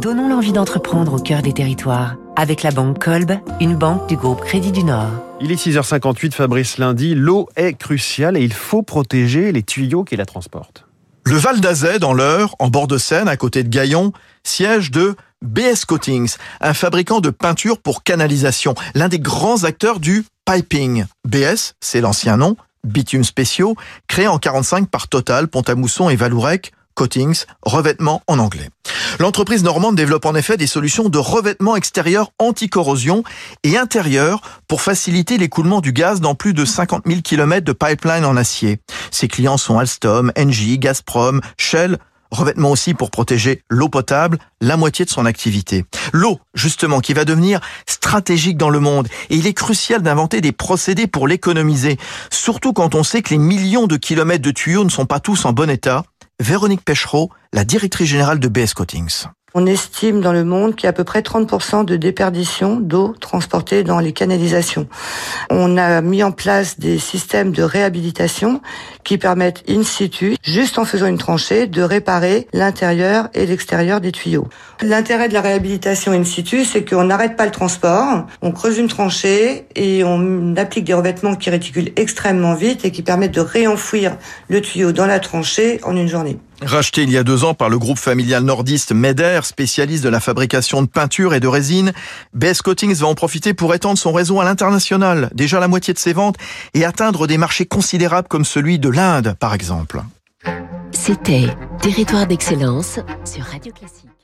Donnons l'envie d'entreprendre au cœur des territoires avec la banque Kolb, une banque du groupe Crédit du Nord. Il est 6h58, Fabrice Lundi. L'eau est cruciale et il faut protéger les tuyaux qui la transportent. Le Val d'Azay, dans l'Eure, en bord de Seine, à côté de Gaillon, siège de BS Coatings, un fabricant de peinture pour canalisation, l'un des grands acteurs du piping. BS, c'est l'ancien nom, bitumes spéciaux, créé en 45 par Total, Pont-à-Mousson et Valourec, coatings, revêtement en anglais. L'entreprise normande développe en effet des solutions de revêtement extérieur anti-corrosion et intérieur pour faciliter l'écoulement du gaz dans plus de 50 000 km de pipeline en acier. Ses clients sont Alstom, Engie, Gazprom, Shell, revêtement aussi pour protéger l'eau potable, la moitié de son activité. L'eau, justement, qui va devenir stratégique dans le monde. Et il est crucial d'inventer des procédés pour l'économiser. Surtout quand on sait que les millions de kilomètres de tuyaux ne sont pas tous en bon état Véronique Pechereau, la directrice générale de BS Coatings. On estime dans le monde qu'il y a à peu près 30% de déperdition d'eau transportée dans les canalisations. On a mis en place des systèmes de réhabilitation qui permettent in situ, juste en faisant une tranchée, de réparer l'intérieur et l'extérieur des tuyaux. L'intérêt de la réhabilitation in situ, c'est qu'on n'arrête pas le transport, on creuse une tranchée et on applique des revêtements qui réticulent extrêmement vite et qui permettent de réenfouir le tuyau dans la tranchée en une journée. Racheté il y a deux ans par le groupe familial nordiste Meder, spécialiste de la fabrication de peinture et de résine, BS Coatings va en profiter pour étendre son réseau à l'international, déjà la moitié de ses ventes, et atteindre des marchés considérables comme celui de l'Inde, par exemple. C'était Territoire d'excellence sur Radio Classique.